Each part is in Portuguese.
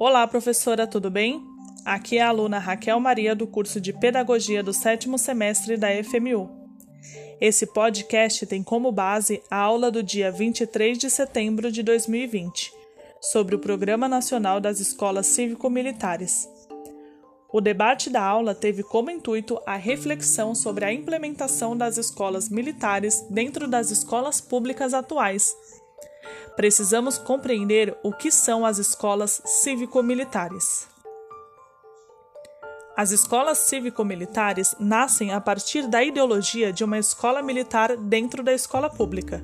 Olá, professora, tudo bem? Aqui é a aluna Raquel Maria do curso de Pedagogia do sétimo semestre da FMU. Esse podcast tem como base a aula do dia 23 de setembro de 2020, sobre o Programa Nacional das Escolas Cívico-Militares. O debate da aula teve como intuito a reflexão sobre a implementação das escolas militares dentro das escolas públicas atuais precisamos compreender o que são as escolas cívico-militares. As escolas cívico-militares nascem a partir da ideologia de uma escola militar dentro da escola pública,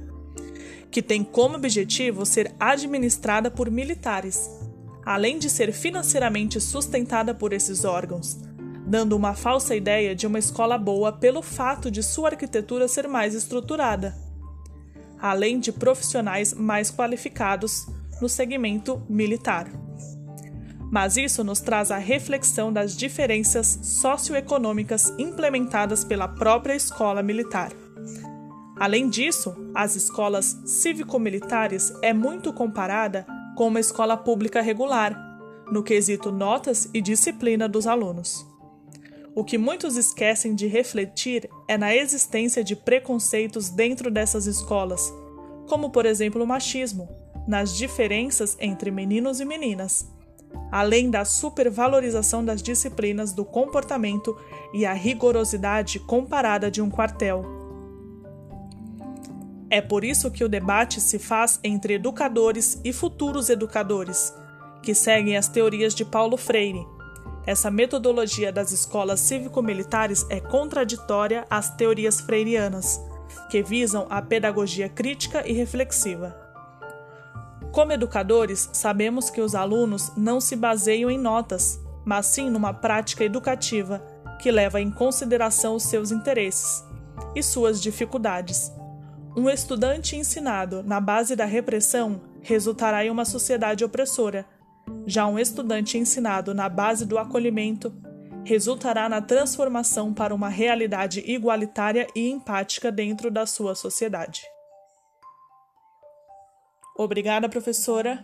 que tem como objetivo ser administrada por militares, além de ser financeiramente sustentada por esses órgãos, dando uma falsa ideia de uma escola boa pelo fato de sua arquitetura ser mais estruturada além de profissionais mais qualificados no segmento militar. Mas isso nos traz a reflexão das diferenças socioeconômicas implementadas pela própria escola militar. Além disso, as escolas cívico-militares é muito comparada com uma escola pública regular, no quesito notas e disciplina dos alunos. O que muitos esquecem de refletir é na existência de preconceitos dentro dessas escolas, como por exemplo o machismo, nas diferenças entre meninos e meninas, além da supervalorização das disciplinas do comportamento e a rigorosidade comparada de um quartel. É por isso que o debate se faz entre educadores e futuros educadores, que seguem as teorias de Paulo Freire essa metodologia das escolas cívico-militares é contraditória às teorias freirianas, que visam a pedagogia crítica e reflexiva. Como educadores, sabemos que os alunos não se baseiam em notas, mas sim numa prática educativa que leva em consideração os seus interesses e suas dificuldades. Um estudante ensinado na base da repressão resultará em uma sociedade opressora já um estudante ensinado na base do acolhimento resultará na transformação para uma realidade igualitária e empática dentro da sua sociedade. Obrigada, professora.